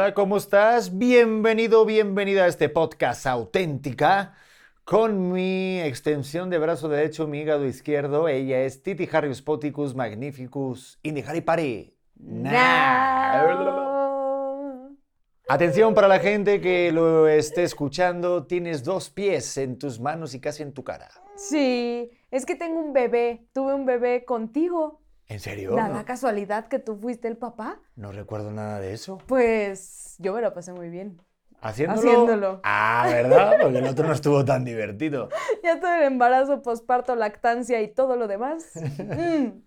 Hola, ¿cómo estás? Bienvenido, bienvenida a este podcast auténtica con mi extensión de brazo derecho, mi hígado izquierdo. Ella es Titi Harrius Poticus Magnificus Indihari Pari. Atención para la gente que lo esté escuchando, tienes dos pies en tus manos y casi en tu cara. Sí, es que tengo un bebé, tuve un bebé contigo. ¿En serio? Nada No, casualidad que tú fuiste el papá. no recuerdo nada de eso. Pues yo me lo pasé muy bien. ¿Haciéndolo? Haciéndolo. Ah, ¿verdad? Porque el otro no estuvo tan divertido. Ya todo el embarazo, posparto, lactancia y todo lo demás. Mm.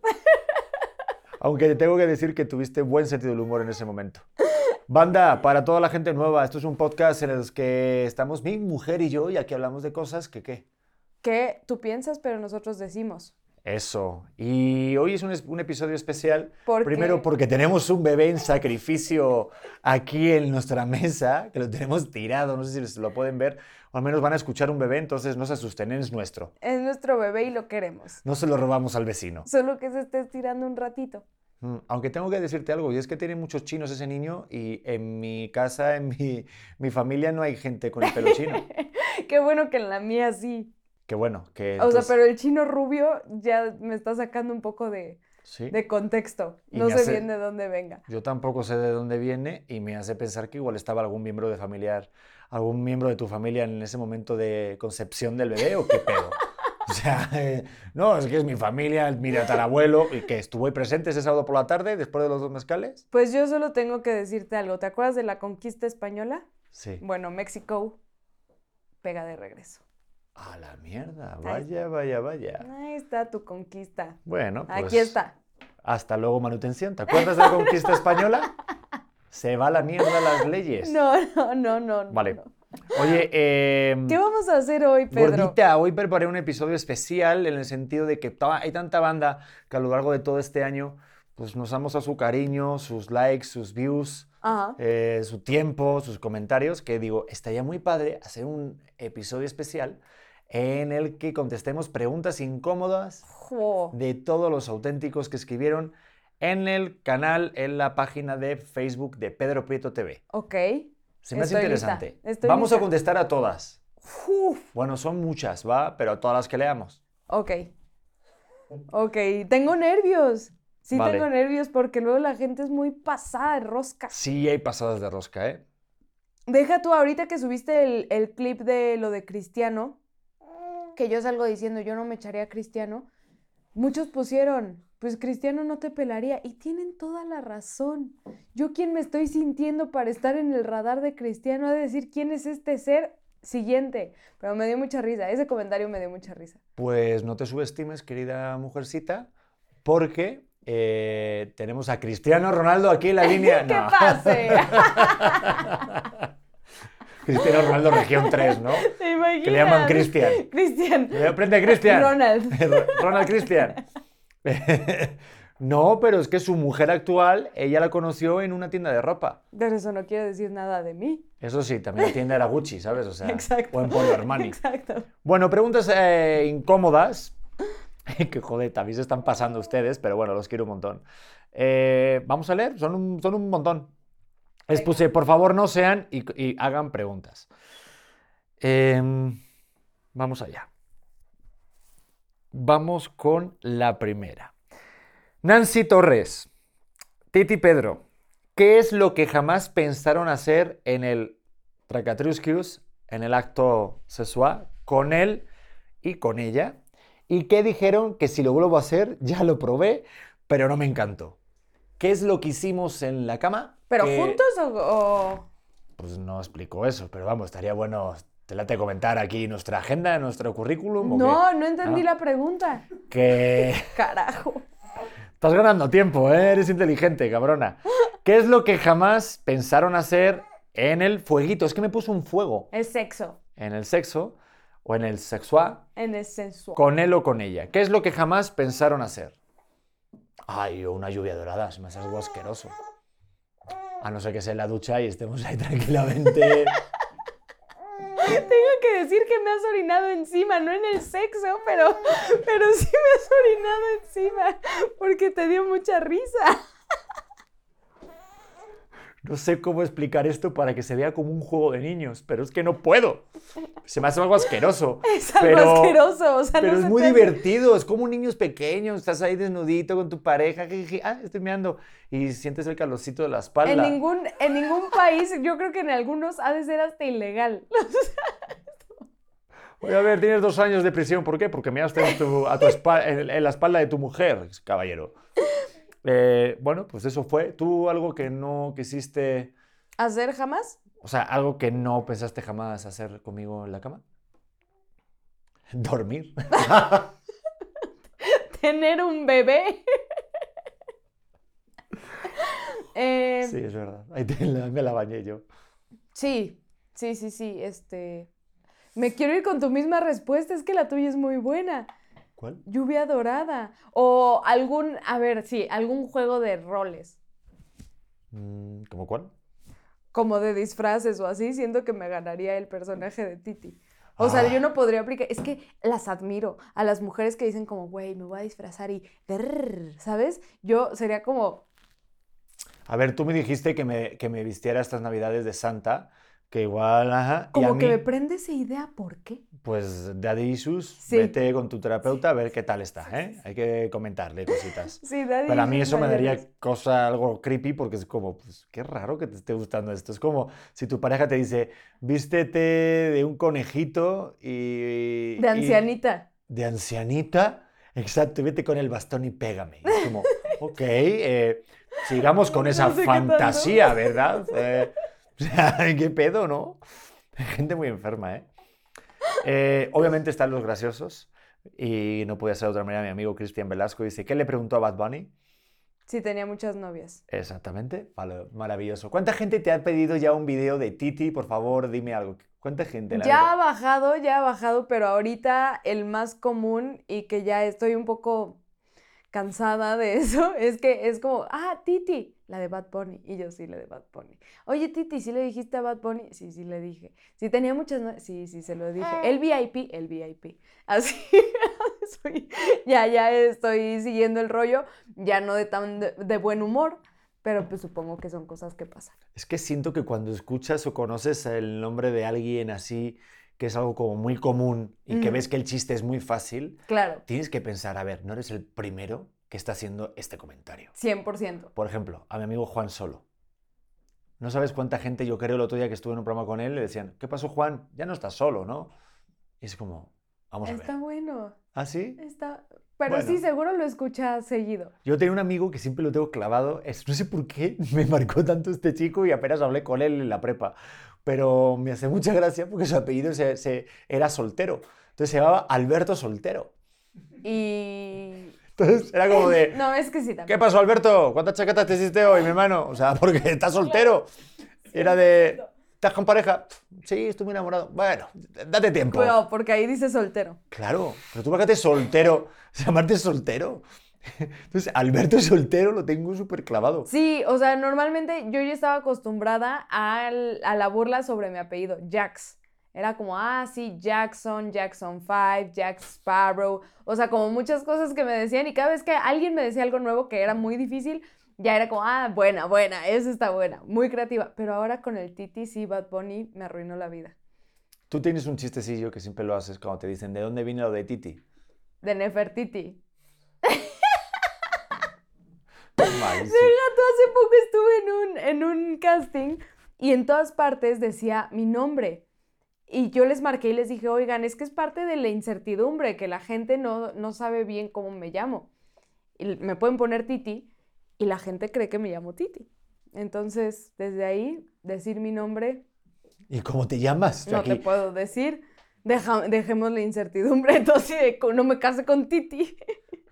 Aunque te tengo que decir que tuviste buen sentido del humor en ese momento. Banda, para toda la gente nueva, esto es un podcast en el que estamos mi mujer y yo y aquí hablamos de cosas que qué. ¿Qué tú piensas, pero nosotros decimos? Eso. Y hoy es un, episodio especial. ¿Por Primero qué? porque tenemos un bebé en sacrificio aquí en nuestra mesa, que lo tenemos tirado, no sé si lo pueden ver, o al menos van a escuchar un bebé, entonces no se asusten, es nuestro. Es nuestro bebé y lo queremos. No se lo robamos al vecino. Solo que se esté estirando un ratito. Mm, Aunque tengo que decirte algo, y es que tiene muchos chinos ese niño, y en mi casa, en mi, mi familia, no hay gente con el pelo chino. Qué bueno que en la mía sí. Qué bueno, que O sea, entonces- pero el chino rubio ya me está sacando un poco de, sí. de contexto. No sé hace- bien de dónde venga. Yo tampoco sé de dónde viene y me hace pensar que igual estaba algún miembro de familiar, algún miembro de tu familia en ese momento de concepción del bebé o qué pedo. O sea, eh, no, es que es mi familia, mi tatarabuelo, y que estuvo ahí presente ese sábado por la tarde después de los dos mezcales. Pues yo solo tengo que decirte algo. ¿Te acuerdas de la conquista española? Sí. Bueno, México pega de regreso. A la mierda, vaya, vaya, vaya. Ahí está tu conquista. Bueno, pues Aquí está. hasta luego manutención. ¿Te acuerdas de la conquista española? Se va a la mierda las leyes. No, no, no, no. Vale. no. Oye, eh, ¿Qué vamos a hacer hoy, Pedro? Gordita, hoy preparé un episodio especial en el sentido de que hay tanta banda que a lo largo de todo este año pues nos damos a su cariño, sus likes, sus views, eh, su tiempo, sus comentarios, que digo, estaría muy padre hacer un episodio especial en el que contestemos preguntas incómodas Jo. de todos los auténticos que escribieron en el canal, en la página de Facebook de Pedro Prieto TV. Ok. Se me hace interesante. Vamos a contestar a todas. Uf. Bueno, son muchas, ¿va? Pero a todas las que leamos. Ok. Ok. Tengo nervios. Sí, Vale. tengo nervios porque luego la gente es muy pasada de rosca. Sí, hay pasadas de rosca, ¿eh? Deja tú ahorita que subiste el, el clip de lo de Cristiano, que yo salgo diciendo yo no me echaría a Cristiano. Muchos pusieron, pues Cristiano no te pelaría. Y tienen toda la razón. Yo quien me estoy sintiendo para estar en el radar de Cristiano, de decir quién es este ser siguiente. Pero me dio mucha risa, ese comentario me dio mucha risa. Pues no te subestimes, querida mujercita, porque eh, tenemos a Cristiano Ronaldo aquí en la línea. ¡Que No. pase! Cristiano Ronaldo región 3, ¿no? ¿Te imaginas? Que le llaman Cristian. Cristian. Aprende Cristian. Ronald. Ronald Cristian. no, pero es que su mujer actual, ella la conoció en una tienda de ropa. Pero eso no quiere decir nada de mí. Eso sí, también la tienda era Gucci, ¿sabes? O sea, Exacto. o en Polio Armani. Exacto. Bueno, preguntas eh, incómodas. que joder, también se están pasando ustedes, pero bueno, los quiero un montón. Eh, vamos a leer, son un, son un montón. Les puse, por favor, no sean y, y hagan preguntas. Em, vamos allá. Vamos con la primera. Nancy Torres, Titi Pedro, ¿qué es lo que jamás pensaron hacer en el Tracatruscius, en el acto sexual, con él y con ella? ¿Y qué dijeron que si lo vuelvo a hacer, ya lo probé, pero no me encantó? ¿Qué es lo que hicimos en la cama? ¿Pero que- juntos o, o- Pues no explico eso, pero vamos, estaría bueno, te late comentar aquí nuestra agenda, nuestro currículum. No, no entendí Ah. la pregunta. Que Carajo. estás ganando tiempo, ¿eh? eres inteligente, cabrona. ¿Qué es lo que jamás pensaron hacer en el fueguito? Es que me puso un fuego Es sexo. en el sexo o en el sexual, En el sensual. con él o con ella. ¿Qué es lo que jamás pensaron hacer? Ay, una lluvia dorada, se me hace algo asqueroso. A no ser que sea en la ducha y estemos ahí tranquilamente. Tengo que decir que me has orinado encima, no en el sexo, pero, pero sí me has orinado encima porque te dio mucha risa. No sé cómo explicar esto para que se vea como un juego de niños, pero es que no puedo. Se me hace algo asqueroso. Es algo pero, asqueroso, o sea, Pero no es se muy te divertido, es como un niño pequeño, estás ahí desnudito con tu pareja, ah, estoy meando, y sientes el calorcito de la espalda. En ningún, en ningún país, yo creo que en algunos ha de ser hasta ilegal. Voy a ver, tienes dos años de prisión, ¿por qué? Porque measte en, tu- a tu en, en la espalda de tu mujer, caballero. Eh, bueno, pues eso fue. ¿Tú algo que no quisiste, ¿Hacer jamás? o sea, algo que no pensaste jamás hacer conmigo en la cama? Dormir. Tener un bebé. Eh, Sí, es verdad. Ahí la- me la bañé yo. Sí, sí, sí, sí, este... Me quiero ir con tu misma respuesta, es que la tuya es muy buena. ¿Cuál? Lluvia dorada. O algún, a ver, sí, algún juego de roles, Mm, ¿Cómo cuál? como de disfraces o así, siento que me ganaría el personaje de Titi. O sea, Ah. yo no podría aplicar, es que las admiro a las mujeres que dicen como, güey, me voy a disfrazar y, brrr", ¿sabes? Yo sería como, A ver, tú me dijiste que me, que me vistiera estas navidades de Santa, que igual, ajá. y a como que mí, me prende esa idea, ¿por qué? Pues, Daddy Issues, Sí. vete con tu terapeuta a ver qué tal está, ¿eh? Hay que comentarle cositas. Sí, daddy Pero a mí eso me daría cosa algo creepy porque es como, pues qué raro que te esté gustando esto. Es como si tu pareja te dice, vístete de un conejito y... De y- ancianita. de ancianita. Exacto, y vete con el bastón y pégame. Y es como, ok, eh, sigamos con esa No tanto. fantasía, ¿verdad? Eh, o sea, ¿qué pedo, no? Gente muy enferma, ¿eh? Eh, Obviamente están los graciosos y no podía ser de otra manera. Mi amigo Cristian Velasco dice, ¿qué le preguntó a Bad Bunny? Sí, tenía muchas novias. Exactamente, vale, maravilloso. ¿Cuánta gente te ha pedido ya un video de Titi? Por favor, dime algo. ¿Cuánta gente? la Ya ha bajado, ya ha bajado, pero ahorita el más común y que ya estoy un poco cansada de eso es que es como, ah, Titi, la de Bad Bunny. Y yo sí, la de Bad Bunny. Oye, Titi, ¿sí le dijiste a Bad Bunny? Sí, sí le dije. Sí, tenía muchas. Sí, sí, se lo dije. El VIP, el VIP. Así, ya, ya estoy siguiendo el rollo, ya no de tan de, de buen humor, pero pues supongo que son cosas que pasan. Es que siento que cuando escuchas o conoces el nombre de alguien así, que es algo como muy común y que Ujú. ves que el chiste es muy fácil, Claro, tienes que pensar, a ver, no eres el primero que está haciendo este comentario. 100%. Por ejemplo, a mi amigo Juan Solo. No sabes cuánta gente, yo creo el otro día que estuve en un programa con él, le decían, ¿qué pasó Juan? Ya no estás solo, ¿no? Y es como, vamos a Está ver. bueno. ¿Ah, sí? Está... Pero Bueno. sí, seguro lo escucha seguido. Yo tenía un amigo que siempre lo tengo clavado. Es, no sé por qué me marcó tanto este chico y apenas hablé con él en la prepa. Pero me hace mucha gracia porque su apellido se- se- era soltero. Entonces se llamaba Alberto Soltero. Y... Entonces era como de, No, es que sí ¿qué también. pasó Alberto? ¿Cuántas chaquetas te hiciste hoy, mi hermano? O sea, porque estás soltero. Era de, ¿estás con pareja? Sí, estoy muy enamorado. Bueno, date tiempo. Pero porque ahí dice soltero. Claro, pero tú imagínate soltero, llamarte soltero. Entonces, Alberto soltero lo tengo súper clavado. Sí, o sea, normalmente yo ya estaba acostumbrada al- a la burla sobre mi apellido, Jax. Era como, ah, sí, Jackson, Jackson 5, Jack Sparrow. O sea, como muchas cosas que me decían y cada vez que alguien me decía algo nuevo que era muy difícil, ya era como, ah, buena, buena, esa está buena, muy creativa. Pero ahora con el Titi, sí, Bad Bunny me arruinó la vida. Tú tienes un chistecillo que siempre lo haces cuando te dicen, ¿de dónde viene lo de Titi? De Nefertiti. Malísimo. Gato, hace poco estuve en un, en un casting y en todas partes decía mi nombre. Y yo les marqué y les dije, oigan, es que es parte de la incertidumbre, que la gente no, no sabe bien cómo me llamo. Y me pueden poner Titi y la gente cree que me llamo Titi. Entonces, desde ahí, decir mi nombre ¿Y cómo te llamas? no Aquí? te puedo decir. Deja- dejemos la incertidumbre, entonces no me case con Titi.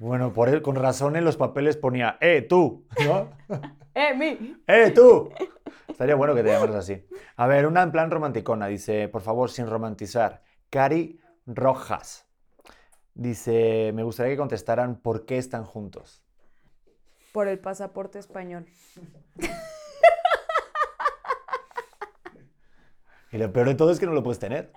Bueno, por él, con razón en los papeles ponía, ¡eh, tú! ¿No? ¡Eh, mi! ¡Eh, tú! Estaría bueno que te llamaras así. A ver, una en plan romanticona. Dice, por favor, sin romantizar. Cari Rojas. Dice, me gustaría que contestaran por qué están juntos. Por el pasaporte español. Y lo peor de todo es que no lo puedes tener.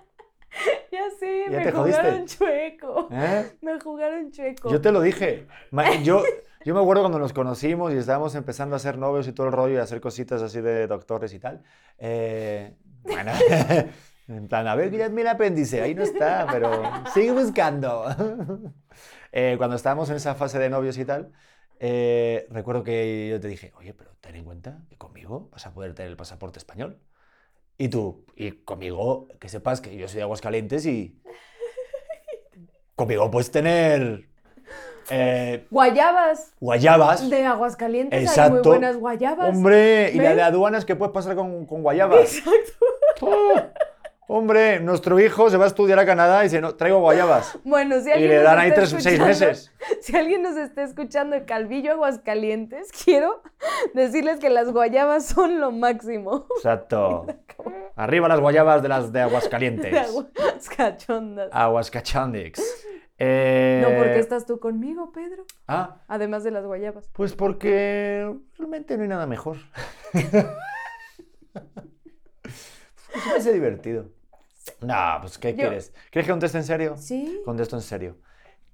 Ya sé, Ya me te jodiste. jugaron chueco. ¿eh? Me jugaron chueco. Yo te lo dije. Yo, Yo me acuerdo cuando nos conocimos y estábamos empezando a ser novios y todo el rollo y a hacer cositas así de doctores y tal. Eh, bueno, en plan, a ver, mírame el apéndice, ahí no está, pero sigue buscando. Eh, cuando estábamos en esa fase de novios y tal, eh, recuerdo que yo te dije, oye, pero ten en cuenta que conmigo vas a poder tener el pasaporte español. Y tú, y conmigo, que sepas que yo soy de Aguascalientes y conmigo puedes tener eh, Guayabas guayabas. de Aguascalientes. Hay muy Exacto. buenas guayabas. Hombre, y la de aduanas que puedes pasar con, con guayabas. Oh, hombre, nuestro hijo se va a estudiar a Canadá y dice, no, traigo guayabas. Bueno, si Y alguien le nos dan ahí tres, seis meses. Si alguien nos está escuchando de Calvillo, Aguascalientes, quiero decirles que las guayabas son lo máximo. Exacto. Arriba las guayabas de las de De Aguascalientes. aguas cachondas. Aguascachandix. Eh, No, porque estás tú conmigo, Pedro. Ah, Además de las guayabas. pues porque realmente no hay nada mejor. me parece divertido. No, pues ¿qué Yo- quieres? ¿Quieres que conteste en serio? Sí. Contesto en serio.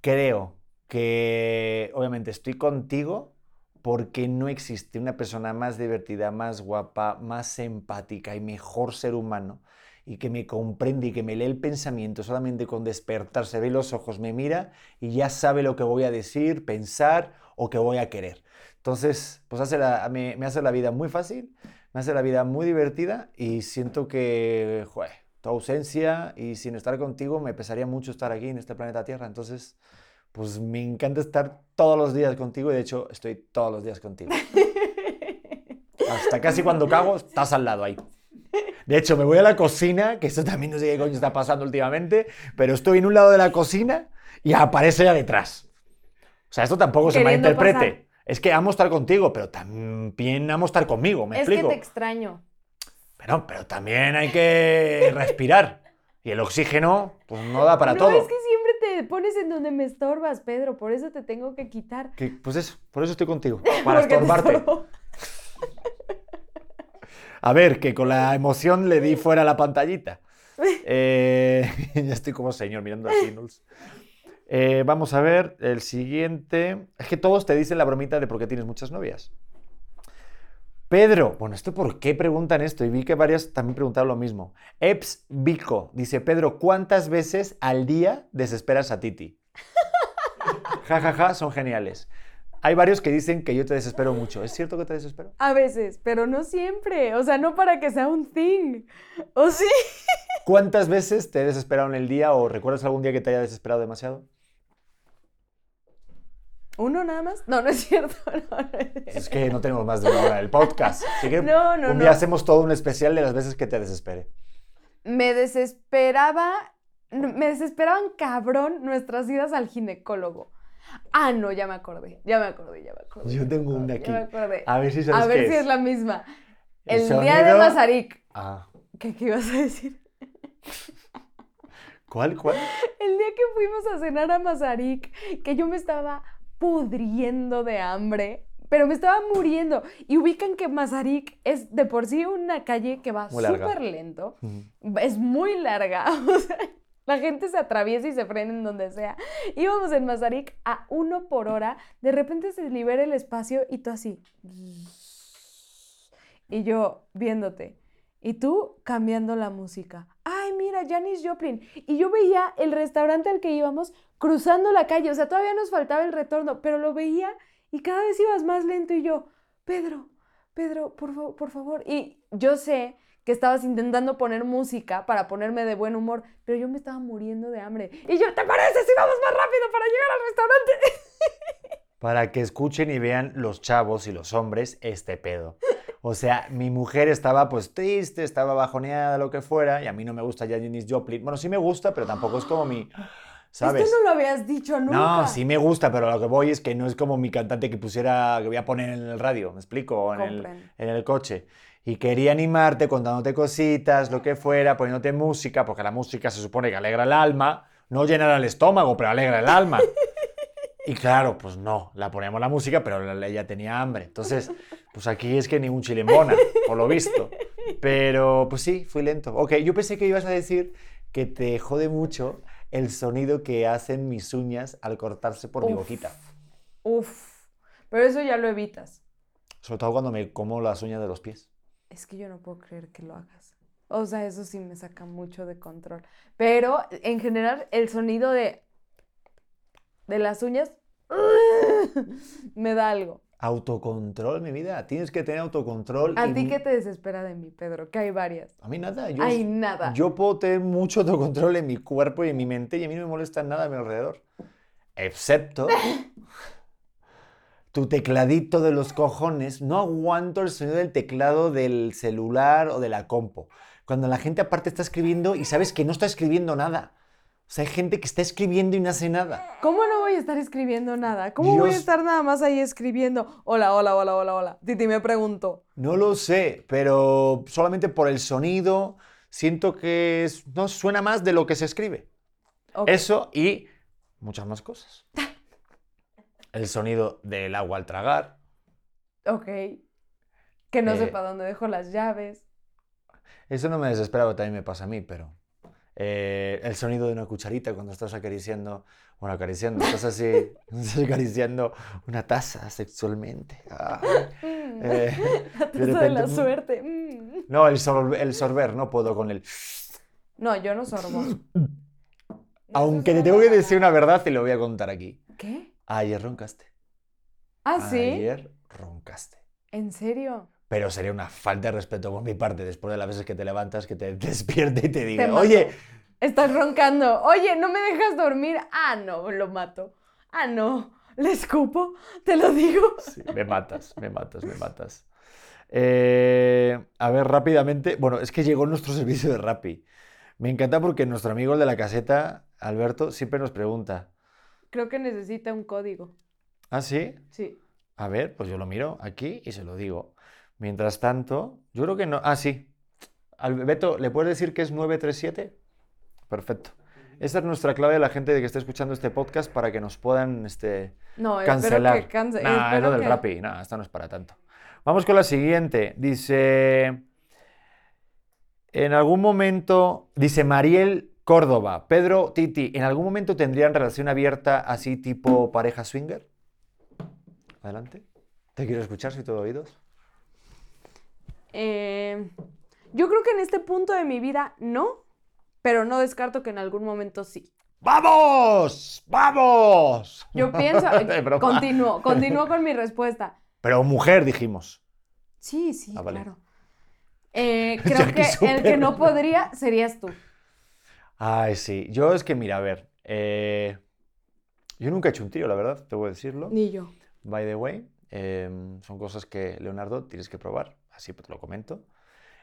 Creo que obviamente estoy contigo porque no existe una persona más divertida, más guapa, más empática y mejor ser humano y que me comprende y que me lee el pensamiento solamente con despertarse, ve los ojos, me mira y ya sabe lo que voy a decir, pensar o que voy a querer. Entonces, pues hace la- me, me hace la vida muy fácil, me hace la vida muy divertida y siento que, joder, tu ausencia y sin estar contigo me pesaría mucho estar aquí en este planeta Tierra. Entonces, pues me encanta estar todos los días contigo y de hecho estoy todos los días contigo. Hasta casi cuando cago estás al lado ahí. De hecho, me voy a la cocina, que esto también no sé qué coño está pasando últimamente, pero estoy en un lado de la cocina y aparece ya detrás. O sea, esto tampoco se malinterprete. pasar. Es que amo estar contigo, pero también amo estar conmigo, ¿me es explico? que te extraño. Pero, pero también hay que respirar. Y el oxígeno, pues no da para no, todo. es que siempre te pones en donde me estorbas, Pedro. Por eso te tengo que quitar. Que, pues eso, por eso estoy contigo. Para estorbarte. A ver, que con la emoción le di fuera la pantallita. Eh, ya estoy como señor mirando a Signals. Eh, vamos a ver el siguiente. Es que todos te dicen la bromita de por qué tienes muchas novias. Pedro, bueno, ¿esto por qué preguntan esto? Y vi que varias también preguntaron lo mismo. Eps Vico dice, Pedro, ¿cuántas veces al día desesperas a Titi? Ja, ja, ja, son geniales. Hay varios que dicen que yo te desespero mucho. ¿Es cierto que te desespero? A veces, pero no siempre. O sea, no para que sea un thing. ¿O sí? ¿Cuántas veces te he desesperado en el día o recuerdas algún día que te haya desesperado demasiado? ¿Uno nada más? No, no es cierto. no, no es cierto. Es que no tenemos más de una hora del podcast. Así que No, no, un día no. hacemos todo un especial de las veces que te desespere. Me desesperaba. Me desesperaban cabrón nuestras idas al ginecólogo. Ah, no, ya me acordé. Ya me acordé, ya me acordé. Yo tengo una aquí. Ya me acordé. A ver si sabes A ver qué si es. es la misma. El El, día de Mazarik. Ah, ¿Qué, ¿Qué ibas a decir? ¿Cuál, cuál? El día que fuimos a cenar a Mazarik, que yo me estaba pudriendo de hambre, pero me estaba muriendo. Y ubican que Mazarik es de por sí una calle que va súper lento, Mm. es muy larga. o sea, la gente se atraviesa y se frena en donde sea. Íbamos en Mazarik a uno por hora, de repente se libera el espacio y tú así. Y yo viéndote. Y tú cambiando la música. Mira, Janis Joplin. Y yo veía el restaurante al que íbamos cruzando la calle. O sea, todavía nos faltaba el retorno, pero lo veía y cada vez ibas más lento. Y yo, Pedro, Pedro, por, fa- por favor. Y yo sé que estabas intentando poner música para ponerme de buen humor, pero yo me estaba muriendo de hambre. Y yo, ¿te parece si vamos más rápido para llegar al restaurante? Para que escuchen y vean los chavos y los hombres este pedo. O sea, mi mujer estaba pues triste, estaba bajoneada, lo que fuera, y a mí no me gusta Janis Joplin. Bueno, sí me gusta, pero tampoco es como mi... ¿Sabes? Esto no lo habías dicho nunca. No, sí me gusta, pero lo que voy es que no es como mi cantante que pusiera, que voy a poner en el radio, ¿me explico? O en el, en el coche. Y quería animarte contándote cositas, lo que fuera, poniéndote música, porque la música se supone que alegra el alma, no llena el estómago, pero alegra el alma. Y claro, pues no, la poníamos la música, pero la- ella tenía hambre. Entonces, pues aquí es que ni un chilembona, por lo visto. Pero, pues sí, fui lento. Ok, yo pensé que ibas a decir que te jode mucho el sonido que hacen mis uñas al cortarse por mi Uf. boquita. Uf. Pero eso ya lo evitas. Sobre todo cuando me como las uñas de los pies. Es que yo no puedo creer que lo hagas. O sea, eso sí me saca mucho de control. Pero en general, el sonido de, de las uñas me da algo. Autocontrol, mi vida. Tienes que tener autocontrol. ¿A y ti qué te desespera de mí, Pedro? Que hay varias. A mí nada. Yo, Hay nada. yo puedo tener mucho autocontrol en mi cuerpo y en mi mente y a mí no me molesta nada a mi alrededor. Excepto tu tecladito de los cojones. No aguanto el sonido del teclado del celular o de la compo. Cuando la gente aparte está escribiendo y sabes que no está escribiendo nada. O sea, hay gente que está escribiendo y no hace nada. ¿Cómo no voy a estar escribiendo nada? ¿Cómo voy a estar nada más ahí escribiendo? Hola, hola, hola, hola, hola. Titi me pregunto. No lo sé, pero solamente por el sonido siento que es- no suena más de lo que se escribe. Eso y muchas más cosas. El sonido del agua al tragar. Ok. Que no Eh, sepa dónde dejo las llaves. Eso no me desespera, también me pasa a mí, pero eh, el sonido de una cucharita cuando estás acariciando, bueno, acariciando, estás así, estás acariciando una taza sexualmente. Ah. Mm. Eh, la de taza de, la mm. suerte. mm. no, el, sor- el sorber, no puedo con el... No, yo no sorbo. Aunque te tengo que decir una verdad y lo voy a contar aquí. ¿Qué? Ayer roncaste. Ah, ¿sí? Ayer roncaste. ¿En serio? Pero sería una falta de respeto por mi parte después de las veces que te levantas, que te despierte y te diga, oye, Estás roncando. Oye, ¿no me dejas dormir? Ah, no, lo mato. Ah, no. ¿Le escupo? Te lo digo. Sí, me matas, me matas, me matas. Eh, a ver, rápidamente. Bueno, es que llegó nuestro servicio de Rappi. Me encanta porque nuestro amigo el de la caseta, Alberto, siempre nos pregunta. Creo que necesita un código. ¿Ah, sí? Sí. A ver, pues yo lo miro aquí y se lo digo. Mientras tanto, yo creo que no. Ah, sí. Alberto, ¿le puedes decir que es 937? Perfecto. Esta es nuestra clave de la gente que esté escuchando este podcast para que nos puedan este, No, cancelar. espero que. Nah, es lo del que- Rappi. Nah, esta no es para tanto. Vamos con la siguiente. Dice. En algún momento. Dice Mariel Córdoba. Pedro, Titi, ¿en algún momento tendrían relación abierta así tipo pareja swinger? Adelante. Te quiero escuchar, soy todo oídos. Eh, yo creo que en este punto de mi vida no, pero no descarto que en algún momento sí. ¡Vamos! ¡Vamos! Yo pienso, broma. continúo, continúo con mi respuesta. Pero mujer, dijimos. Sí, sí, Ah, vale. claro. Eh, creo que el que no podría serías tú. Ay, sí. Yo es que, mira, a ver. eh, yo nunca he hecho un trío, la verdad, te voy a decirlo. Ni yo. By the way, son cosas que, Leonardo, tienes que probar. Así te lo comento.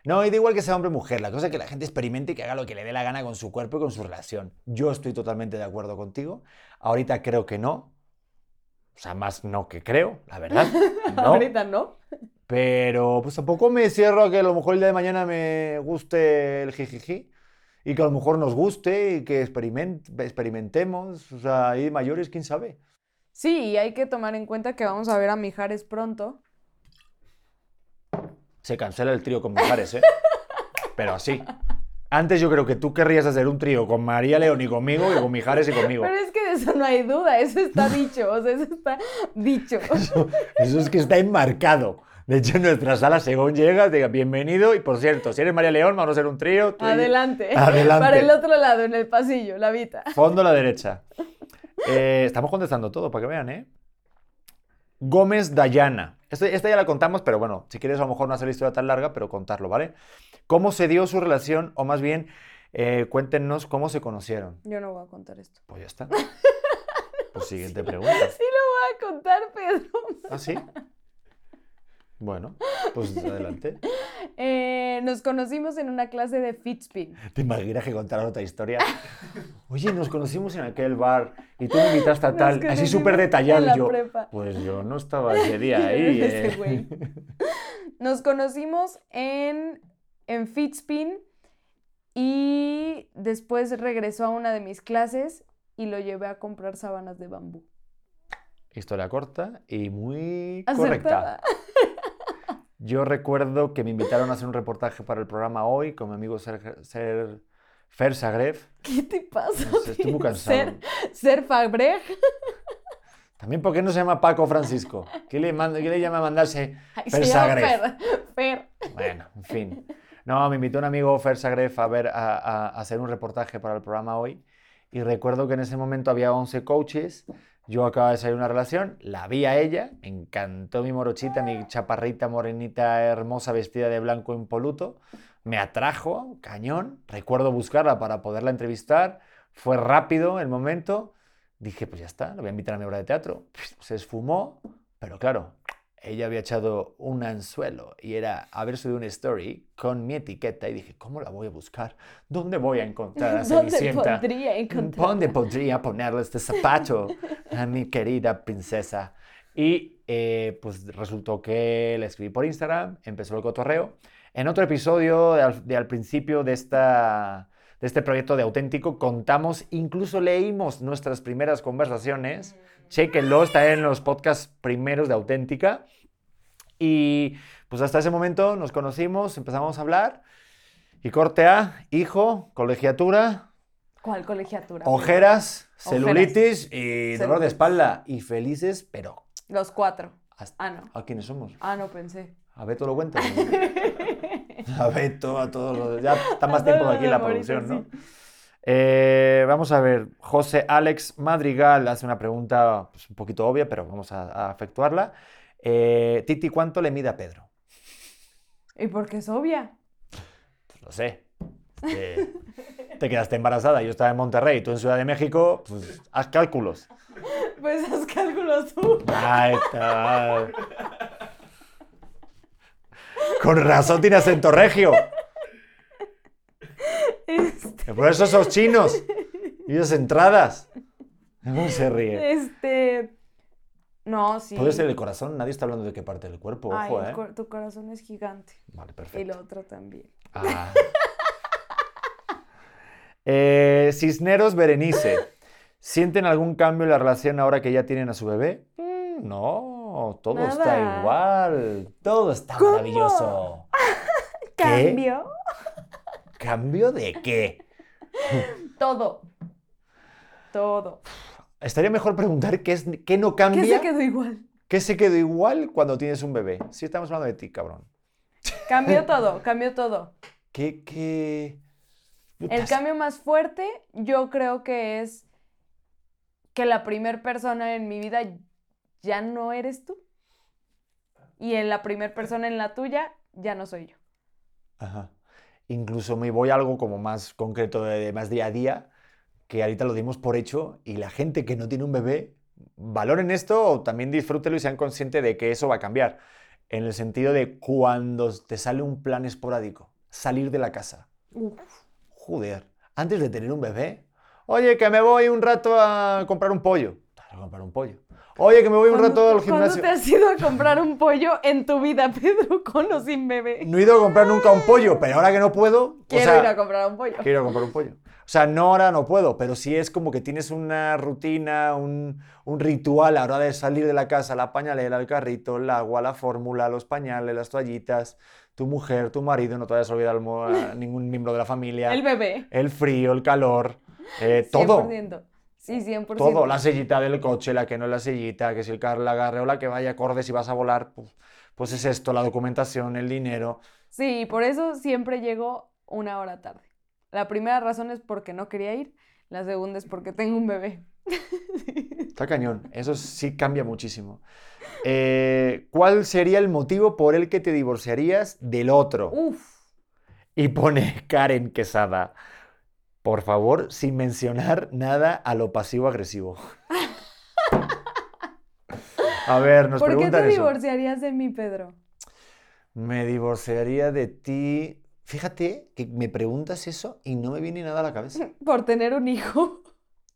No, y da igual que sea hombre o mujer. La cosa es que la gente experimente y que haga lo que le dé la gana con su cuerpo y con su relación. Yo estoy totalmente de acuerdo contigo. Ahorita creo que no. O sea, más no que creo, la verdad. No. Ahorita no. Pero pues tampoco me cierro a que a lo mejor el día de mañana me guste el jijiji y que a lo mejor nos guste y que experiment- experimentemos. O sea, ahí mayores, quién sabe. Sí, y hay que tomar en cuenta que vamos a ver a Mijares pronto. Se cancela el trío con Mijares, ¿eh? Pero así. Antes yo creo que tú querrías hacer un trío con María León y conmigo que con Mijares y conmigo. Pero es que de eso no hay duda, eso está dicho, o sea, eso está dicho. Eso es que está enmarcado. De hecho, en nuestra sala, según llegas, diga bienvenido. Y por cierto, si eres María León, vamos a hacer un trío. tú y- Adelante. Adelante. Para el otro lado, en el pasillo, la vita. Fondo a la derecha. Eh, estamos contestando todo para que vean, ¿eh? Gómez Dayana. Esta ya la contamos, pero bueno, si quieres a lo mejor no hacer la historia tan larga, pero contarlo, ¿vale? ¿Cómo se dio su relación? O más bien, eh, cuéntenos cómo se conocieron. Yo no voy a contar esto. Pues ya está. Pues siguiente pregunta. Sí lo voy a contar, Pedro. ¿Ah, sí? Bueno, pues adelante. Eh, nos conocimos en una clase de Fitspin. ¿Te imaginas que contaras otra historia? Oye, nos conocimos en aquel bar y tú me invitaste a tal, así súper detallado. yo, prepa. pues yo no estaba ese día ahí. Eh. Nos conocimos en, en Fitspin y después regresó a una de mis clases y lo llevé a comprar sábanas de bambú. Historia corta y muy correcta. Yo recuerdo que me invitaron a hacer un reportaje para el programa hoy con mi amigo Ser, Ser- Fer Sagrev. ¿Qué te pasa? No sé, estoy muy cansado. Ser, ser Fabreg. También, ¿por qué no se llama Paco Francisco? ¿Qué le, manda, qué le llama a mandarse Fer Sagref? Fer. Fer. Bueno, en fin. No, me invitó un amigo Fer Sagref a, ver, a, a- a hacer un reportaje para el programa hoy. Y recuerdo que en ese momento había 11 coaches. Yo acababa de salir de una relación, la vi a ella, me encantó mi morochita, mi chaparrita morenita hermosa vestida de blanco impoluto. Me atrajo, cañón. Recuerdo buscarla para poderla entrevistar. Fue rápido el momento. Dije, pues ya está, lo voy a invitar a mi obra de teatro. Se esfumó, pero claro, ella había echado un anzuelo y era haber subido una story con mi etiqueta y dije, ¿cómo la voy a buscar? ¿Dónde voy a encontrar a ¿Dónde Cenicienta? podría encontrar? ¿Dónde podría ponerle este zapato a mi querida princesa? Y eh, pues resultó que le escribí por Instagram, empezó el cotorreo. En otro episodio de al, de al principio de, esta, de este proyecto de Auténtico contamos, incluso leímos nuestras primeras conversaciones. Chequenlo, está en los podcasts primeros de Auténtica. Y pues hasta ese momento nos conocimos, empezamos a hablar. Y corte A, hijo, colegiatura, ¿Cuál colegiatura? Ojeras, Ojeras. celulitis y dolor de Celulitis. espalda. Y felices, pero Los cuatro. hasta- Ah, no. ¿a quiénes somos? Ah, no pensé. A Beto lo cuenta. A Beto, a todos los... Ya está más tiempo aquí los la producción, ¿no? Eh, vamos a ver, José Alex Madrigal hace una pregunta pues, un poquito obvia, pero vamos a, efectuarla. Eh, Titi, ¿cuánto le mide a Pedro? ¿Y por qué es obvia? Pues lo sé. Eh, te quedaste embarazada, yo estaba en Monterrey, tú en Ciudad de México, pues haz cálculos. Pues haz cálculos tú. Ahí está. Con razón tiene acento regio. Por eso sos chinos. Y esas entradas. ¿Cómo se ríe? este. No, sí. Puede ser el corazón, nadie está hablando de qué parte del cuerpo, Ay, ojo, ¿eh? cor- tu corazón es gigante. Vale, Y perfecto. lo otro también. Ah. Eh, Cisneros Berenice. ¿Sienten algún cambio en la relación ahora que ya tienen a su bebé? Mm, no, todo está igual. Todo está ¿Cómo? maravilloso. ¿Cambio? ¿Cambio de qué? Todo. Todo. Estaría mejor preguntar qué, es, qué no ¿Qué cambia, se quedó igual? qué se quedó igual cuando tienes un bebé. Si estamos hablando de ti, cabrón. Cambió todo, cambió todo. ¿Qué, qué... El cambio más fuerte, yo creo que es que la primer persona en mi vida ya no eres tú. Y en la primer persona en la tuya ya no soy yo. Ajá. Incluso me voy a algo como más concreto, de, más día a día, que ahorita lo dimos por hecho y la gente que no tiene un bebé, valoren esto o también disfrútelo y sean conscientes de que eso va a cambiar. En el sentido de cuando te sale un plan esporádico, salir de la casa. Joder, antes de tener un bebé, oye, que me voy un rato a comprar un pollo. A comprar un pollo. Oye, que me voy un ¿Cuándo rato al ¿Cuándo gimnasio. te has ido a comprar un pollo en tu vida, Pedro, con o sin bebé? No he ido a comprar nunca un pollo, pero ahora que no puedo, o Quiero sea, ir a comprar un pollo. quiero comprar un pollo. O sea, no ahora no puedo, pero sí es como que tienes una rutina, un, un ritual a la hora de salir de la casa, la pañalera, el carrito, el agua, la fórmula, los pañales, las toallitas, tu mujer, tu marido, no te vayas a olvidar a ningún miembro de la familia, El bebé. el frío, el calor, eh, todo. 100%. Sí, 100%. Todo, la sillita del coche, la que no es la sillita, que si el carro la agarre o la que vaya acorde si vas a volar, pues, pues es esto, la documentación, el dinero. Sí, por eso siempre llego una hora tarde. La primera razón es porque no quería ir, la segunda es porque tengo un bebé. Está cañón, eso sí cambia muchísimo. Eh, ¿cuál sería el motivo por el que te divorciarías del otro? Uf, Y pone Karen Quesada. Por favor, sin mencionar nada a lo pasivo-agresivo. A ver, nos ¿por qué te eso. divorciarías de mí, Pedro? Me divorciaría de ti. Fíjate que me preguntas eso y no me viene nada a la cabeza. Por tener un hijo.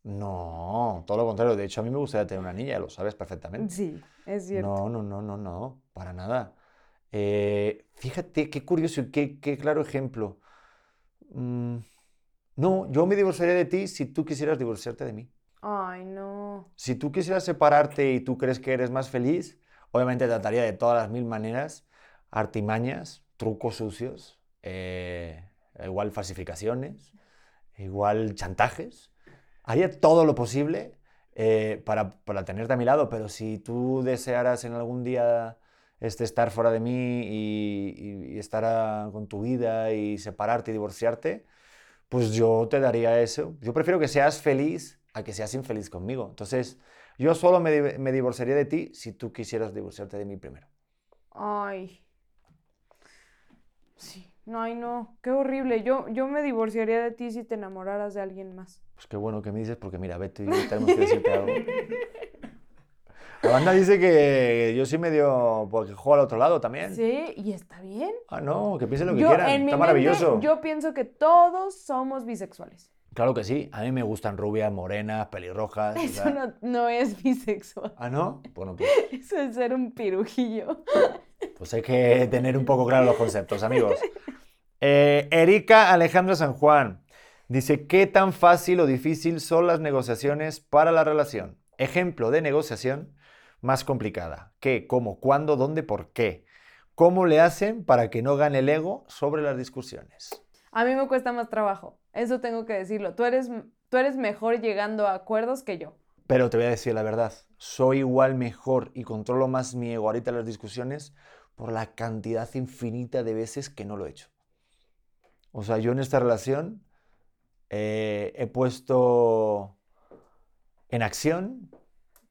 No, todo lo contrario. De hecho, a mí me gustaría tener una niña, lo sabes perfectamente. Sí, es cierto. No, no, no, no, no, para nada. Eh, fíjate qué curioso y qué, qué claro ejemplo. Mm, no, yo me divorciaría de ti si tú quisieras divorciarte de mí. Ay, no. Si tú quisieras separarte y tú crees que eres más feliz, obviamente trataría de todas las mil maneras, artimañas, trucos sucios, eh, igual falsificaciones, igual chantajes. Haría todo lo posible eh, para, para tenerte a mi lado, pero si tú desearas en algún día este, estar fuera de mí y, y- y estar ah, con tu vida y separarte y divorciarte, pues yo te daría eso. Yo prefiero que seas feliz a que seas infeliz conmigo. Entonces, yo solo me, me divorciaría de ti si tú quisieras divorciarte de mí primero. Ay. Sí. No, ay, no. Qué horrible. Yo, yo me divorciaría de ti si te enamoraras de alguien más. Pues qué bueno que me dices, porque mira, Beto y yo tenemos que decirte algo. La banda dice que yo sí medio, porque juego al otro lado también. Sí, y está bien. Ah, no, que piensen lo que Yo, quieran. en mi Está mente, maravilloso. yo pienso que todos somos bisexuales. Claro que sí. A mí me gustan rubias, morenas, pelirrojas. Eso no, no es bisexual. Ah, ¿no? Bueno, pues, Eso es ser un pirujillo. pues hay que tener un poco claros los conceptos, amigos. Eh, Erika Alejandra San Juan dice, ¿qué tan fácil o difícil son las negociaciones para la relación? Ejemplo de negociación más complicada. ¿Qué? ¿Cómo? ¿Cuándo? ¿Dónde? ¿Por qué? ¿Cómo le hacen para que no gane el ego sobre las discusiones? A mí me cuesta más trabajo. Eso tengo que decirlo. Tú eres, tú eres mejor llegando a acuerdos que yo. Pero te voy a decir la verdad, soy igual mejor y controlo más mi ego ahorita en las discusiones por la cantidad infinita de veces que no lo he hecho. O sea, yo en esta relación eh, he puesto en acción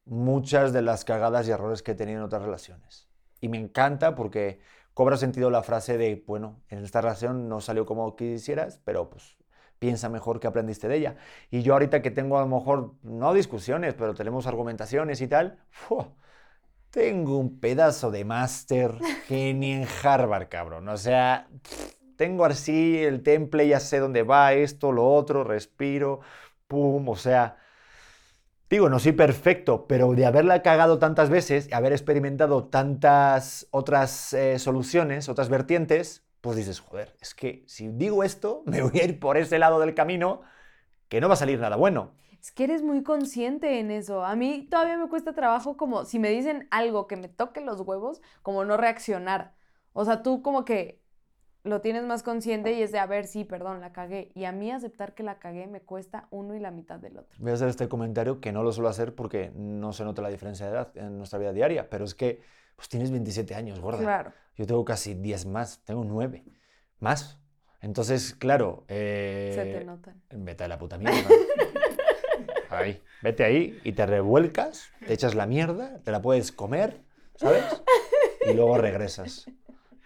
muchas de las cagadas y errores que he tenido en otras relaciones. Y me encanta porque cobra sentido la frase de, bueno, en esta relación no salió como quisieras, pero pues piensa mejor que aprendiste de ella. Y yo ahorita que tengo a lo mejor, no discusiones, pero tenemos argumentaciones y tal, ¡fua! tengo un pedazo de máster que ni en Harvard, cabrón. O sea, tengo así el temple, ya sé dónde va esto, lo otro, respiro, pum, o sea... Digo, no soy perfecto, pero de haberla cagado tantas veces, haber experimentado tantas otras eh, soluciones, otras vertientes, pues dices, joder, es que si digo esto, me voy a ir por ese lado del camino que no va a salir nada bueno. Es que eres muy consciente en eso. A mí todavía me cuesta trabajo como si me dicen algo que me toque los huevos, como no reaccionar. O sea, tú como que lo tienes más consciente y es de, a ver, sí, perdón, la cagué. Y a mí aceptar que la cagué me cuesta uno y la mitad del otro. Voy a hacer este comentario que no lo suelo hacer porque no se nota la diferencia de edad en nuestra vida diaria, pero es que pues tienes 27 años, gorda. Claro. Yo tengo casi 10 más, tengo 9 más. Entonces, claro, Se te eh, notan. vete a la puta mierda. Ahí, vete ahí y te revuelcas, te echas la mierda, te la puedes comer, ¿sabes? Y luego regresas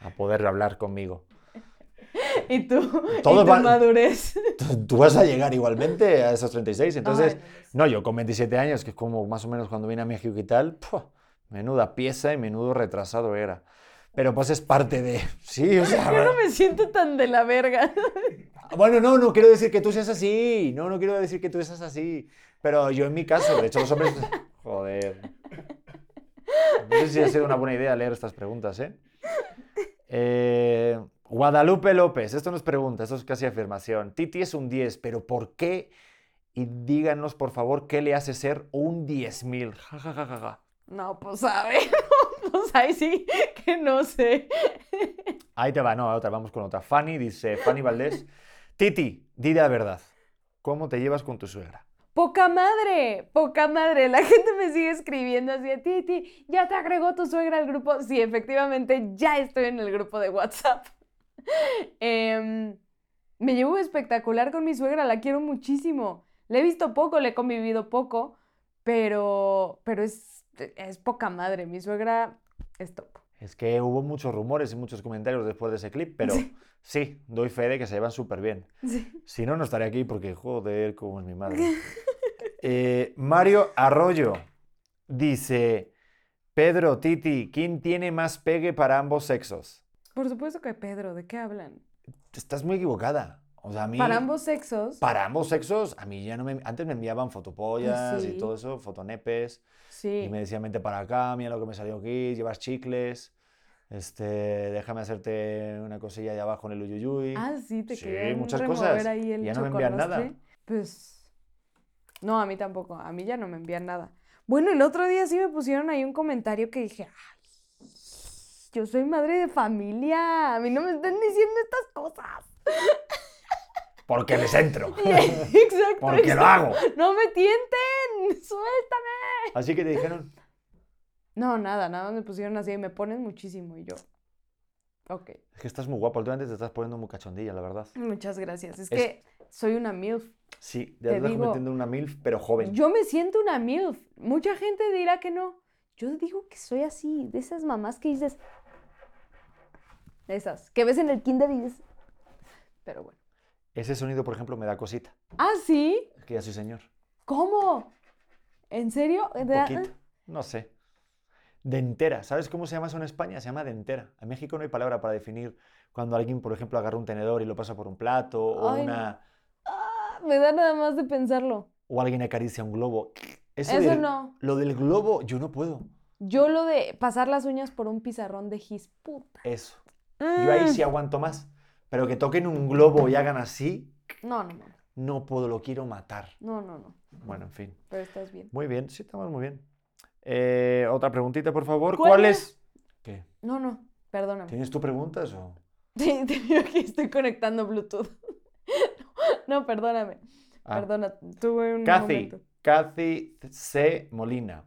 a poder hablar conmigo. Y tú, Todos y tu van- madurez. Tú, vas a llegar igualmente a esos 36, entonces... Ay, no yo con 27 años, que es como más o menos cuando vine a México y tal, ¡pua! menuda pieza y menudo retrasado era. Pero pues es parte de... Sí, o sea... Yo no me siento tan de la verga. Bueno, no, no quiero decir que tú seas así. No, no quiero decir que tú seas así. Pero yo en mi caso, de hecho los hombres... Joder. No sé si ha sido una buena idea leer estas preguntas, ¿eh? Eh, Guadalupe López, esto no es pregunta, esto es casi afirmación. Titi es un 10, pero ¿por qué? Y díganos, por favor, ¿qué le hace ser un 10.000? Ja, ja, ja, ja, ja. No, pues a ver. Pues ahí sí que no sé. Ahí te va, no, otra, vamos con otra. Fanny dice, Fanny Valdés, Titi, di la verdad. ¿Cómo te llevas con tu suegra? Poca madre, poca madre. La gente me sigue escribiendo así Titi, ya te agregó tu suegra al grupo. Sí, efectivamente, ya estoy en el grupo de WhatsApp. Em, me llevo espectacular con mi suegra, la quiero muchísimo. Le he visto poco, le he convivido poco, pero, pero es, es poca madre. Mi suegra es top. Es que hubo muchos rumores y muchos comentarios después de ese clip, pero sí, doy fe de que se llevan súper bien. Sí. Si no, no estaré aquí porque, joder, cómo es mi madre. Eh, Mario Arroyo dice, Pedro, Titi, ¿quién tiene más pegue para ambos sexos? Por supuesto que Pedro, ¿de qué hablan? Estás muy equivocada. O sea, a mí... Para ambos sexos. Para ambos sexos, a mí ya no me... Antes me enviaban fotopollas sí. y todo eso, fotonepes. Sí. Y me decían, vente para acá, mira lo que me salió aquí, llevas chicles, este, déjame hacerte una cosilla ahí abajo en el uyuyuy. Ah, sí, te Sí, muchas cosas. ahí el Ya no me envían nada. Pues, no, a mí tampoco. A mí ya no me envían nada. Bueno, el otro día sí me pusieron ahí un comentario que dije, ay, yo soy madre de familia. A mí no me están diciendo estas cosas. Porque les entro. Exacto. Porque lo hago. No me tienten. ¡Suéltame! Así que te dijeron, No, nada, nada me pusieron así, me pones muchísimo y yo. Ok, es que estás muy guapa, últimamente te estás poniendo muy cachondilla, la verdad. muchas gracias. Es, Es- que soy una MILF. Sí, ya te estás digo- convirtiendo en una MILF, pero joven. Yo me siento una MILF. Mucha gente dirá que no. Yo digo que soy así, de esas mamás que dices. Esas, que ves en el kinder y dices. Pero bueno. Ese sonido, por ejemplo, me da cosita. Ah, sí. Que ya soy señor. ¿Cómo? ¿En serio? Un poquito. No sé. Dentera. ¿Sabes cómo se llama eso en España? Se llama dentera. En México no hay palabra para definir cuando alguien, por ejemplo, agarra un tenedor y lo pasa por un plato o, Ay, una, Ah, me da nada más de pensarlo. o alguien acaricia un globo. Eso, Eso del- no. Lo del globo, yo no puedo. Yo lo de pasar las uñas por un pizarrón de gis, puta. Eso. Yo ahí Mm. sí aguanto más. Pero que toquen un globo y hagan así, No, no, no. no puedo, lo quiero matar. No, no, no. Bueno, en fin. Pero estás bien. Muy bien, sí, estamos muy bien. Eh, otra preguntita, por favor. ¿Cuál ¿Cuál, es? es? ¿Qué? No, no. Perdóname. ¿Tienes tú preguntas o...? Sí, te digo que estoy conectando Bluetooth. No, perdóname. Ah. Perdona, tuve un Kathy, momento. Kathy C. Molina.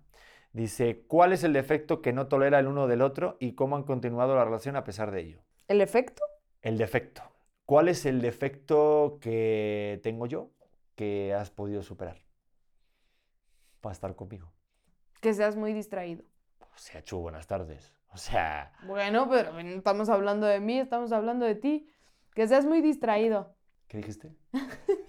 Dice, ¿cuál es el defecto que no tolera el uno del otro y cómo han continuado la relación a pesar de ello? ¿El efecto? El defecto. ¿Cuál es el defecto que tengo yo que has podido superar para estar conmigo? Que seas muy distraído. O sea, Chu, buenas tardes. O sea, Bueno, pero no estamos hablando de mí, estamos hablando de ti. Que seas muy distraído. ¿qué dijiste?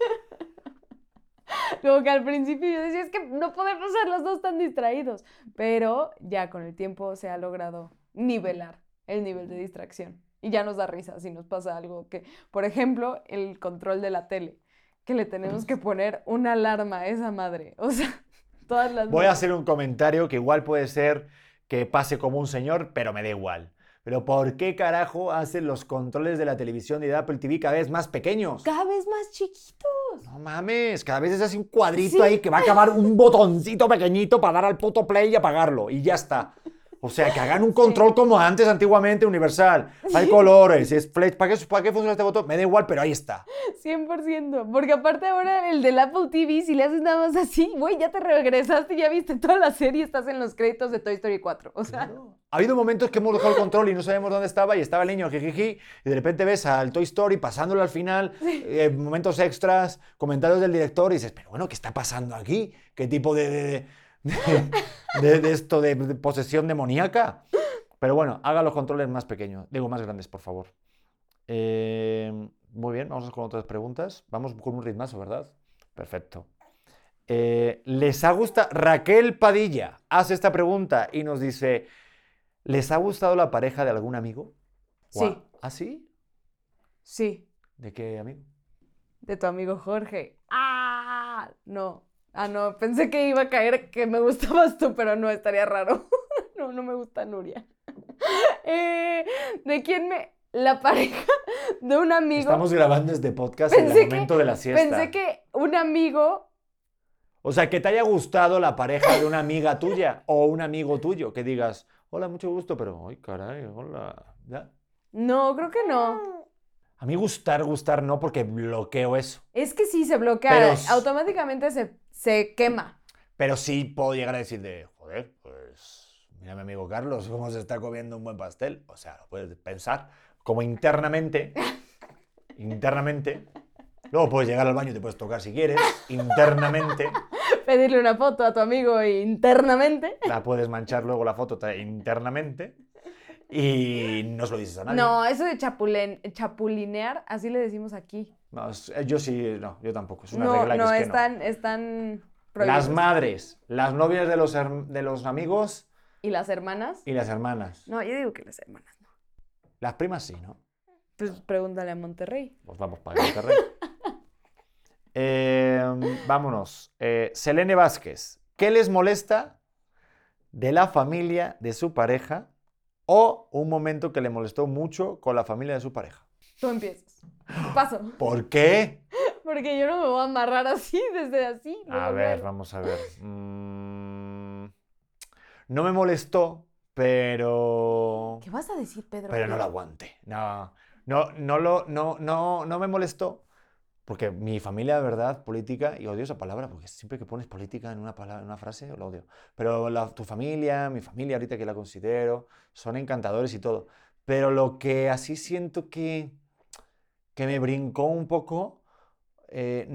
Como que al principio yo decía, es que no podemos ser los dos tan distraídos. Pero ya con el tiempo se ha logrado nivelar el nivel de distracción. Y ya nos da risa si nos pasa algo que, por ejemplo, el control de la tele, que le tenemos que poner una alarma a esa madre. O sea, todas las Voy a hacer un comentario que igual puede ser que pase como un señor, pero me da igual. Pero ¿por qué carajo hacen los controles de la televisión y de Apple TV cada vez más pequeños? Cada vez más chiquitos. No mames, cada vez es así un cuadrito Sí. ahí que va a acabar un botoncito pequeñito para dar al puto play y apagarlo. Y ya está. O sea, que hagan un control como antes, antiguamente, universal. Hay colores, es flex. ¿Para qué, ¿Para qué funciona este botón? Me da igual, pero ahí está. 100%. Porque aparte ahora el del Apple TV, si le haces nada más así, güey, ya te regresaste, ya viste toda la serie, estás en los créditos de Toy Story 4. O sea, Ha habido momentos que hemos dejado el control y no sabemos dónde estaba y estaba el niño, jijiji, y de repente ves al Toy Story pasándolo al final, eh, momentos extras, comentarios del director y dices, pero bueno, ¿qué está pasando aquí? ¿Qué tipo de, de, de- de- de esto de, de posesión demoníaca? Pero bueno, haga los controles más pequeños, digo más grandes, por favor. Eh, muy bien, vamos con otras preguntas. Vamos con un ritmazo, ¿verdad? Perfecto. Eh, ¿Les ha gustado? Raquel Padilla hace esta pregunta y nos dice, ¿les ha gustado la pareja de algún amigo? Sí. ¿Ah, sí? sí, ¿De qué amigo? de tu amigo Jorge. Ah, no. Ah, no, pensé que iba a caer que me gustabas tú, pero no, estaría raro. No, no me gusta Nuria. Eh, ¿De quién me...? La pareja de un amigo. Estamos grabando este podcast en el que- momento de la siesta. Pensé que un amigo O sea, que te haya gustado la pareja de una amiga tuya o un amigo tuyo, que digas, hola, mucho gusto, pero, ay, caray, hola. ¿Ya? No, creo que no. A mí gustar, gustar no, porque bloqueo eso. Es que sí se bloquea, Pero s- automáticamente se, se quema. Pero sí puedo llegar a decir de, joder, pues mira mi amigo Carlos cómo se está comiendo un buen pastel. O sea, lo puedes pensar como internamente, internamente. Luego puedes llegar al baño y te puedes tocar si quieres, internamente. Pedirle una foto a tu amigo internamente. La puedes manchar luego la foto internamente y no se lo dices a nadie. No, eso de chapulinear, así le decimos aquí. No, eh, yo sí, no, yo tampoco. Es una No, regla que es que no. están, Las madres, las novias de los, de los amigos ¿Y las hermanas? y las hermanas. No, yo digo que las hermanas no. Las primas sí, ¿no? Pues pregúntale a Monterrey. Pues vamos para Monterrey. Eh, vámonos. Eh, Selene Vázquez. ¿Qué les molesta de la familia de su pareja o un momento que le molestó mucho con la familia de su pareja? Tú empiezas. Paso. ¿Por qué? Porque yo no me voy a amarrar así, desde así. A luego, ver, vamos a ver. Mm, no me molestó, pero... ¿Qué vas a decir, Pedro? Pero no lo aguanté. No, no, no, lo, no, no, no me molestó porque mi familia de verdad, política, y odio esa palabra, porque siempre que pones política en una, palabra, en una frase, lo odio. Pero la- tu familia, mi familia ahorita que la considero, son encantadores y todo. Pero lo que así siento que, que me brincó un poco eh,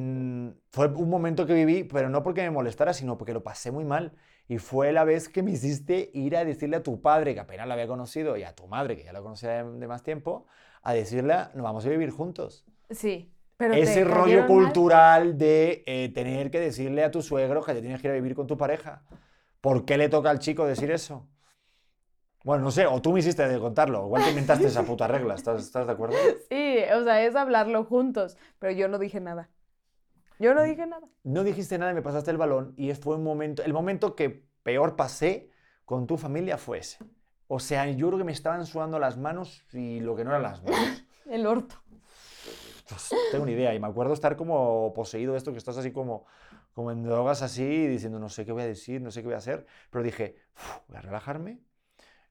fue un momento que viví, pero no porque me molestara, sino porque lo pasé muy mal. Y fue la vez que me hiciste ir a decirle a tu padre, que apenas la había conocido, y a tu madre, que ya la conocía de, de más tiempo, a decirle, nos vamos a vivir juntos. Sí. Pero Ese rollo mal. cultural de eh, tener que decirle a tu suegro que te tienes que ir a vivir con tu pareja. ¿Por qué le toca al chico decir eso? Bueno, no sé, o tú me hiciste de contarlo, igual te inventaste esa puta regla, ¿estás, estás de acuerdo? Sí, o sea, es hablarlo juntos, pero yo no dije nada. Yo no dije nada. No dijiste nada y me pasaste el balón y fue un momento, el momento que peor pasé con tu familia fue ese. O sea, yo creo que me estaban sudando las manos y lo que no eran las manos. El orto. Pues, tengo una idea y me acuerdo estar como poseído de esto, que estás así como, como en drogas así, diciendo no sé qué voy a decir, no sé qué voy a hacer, pero dije, "Uf, voy a relajarme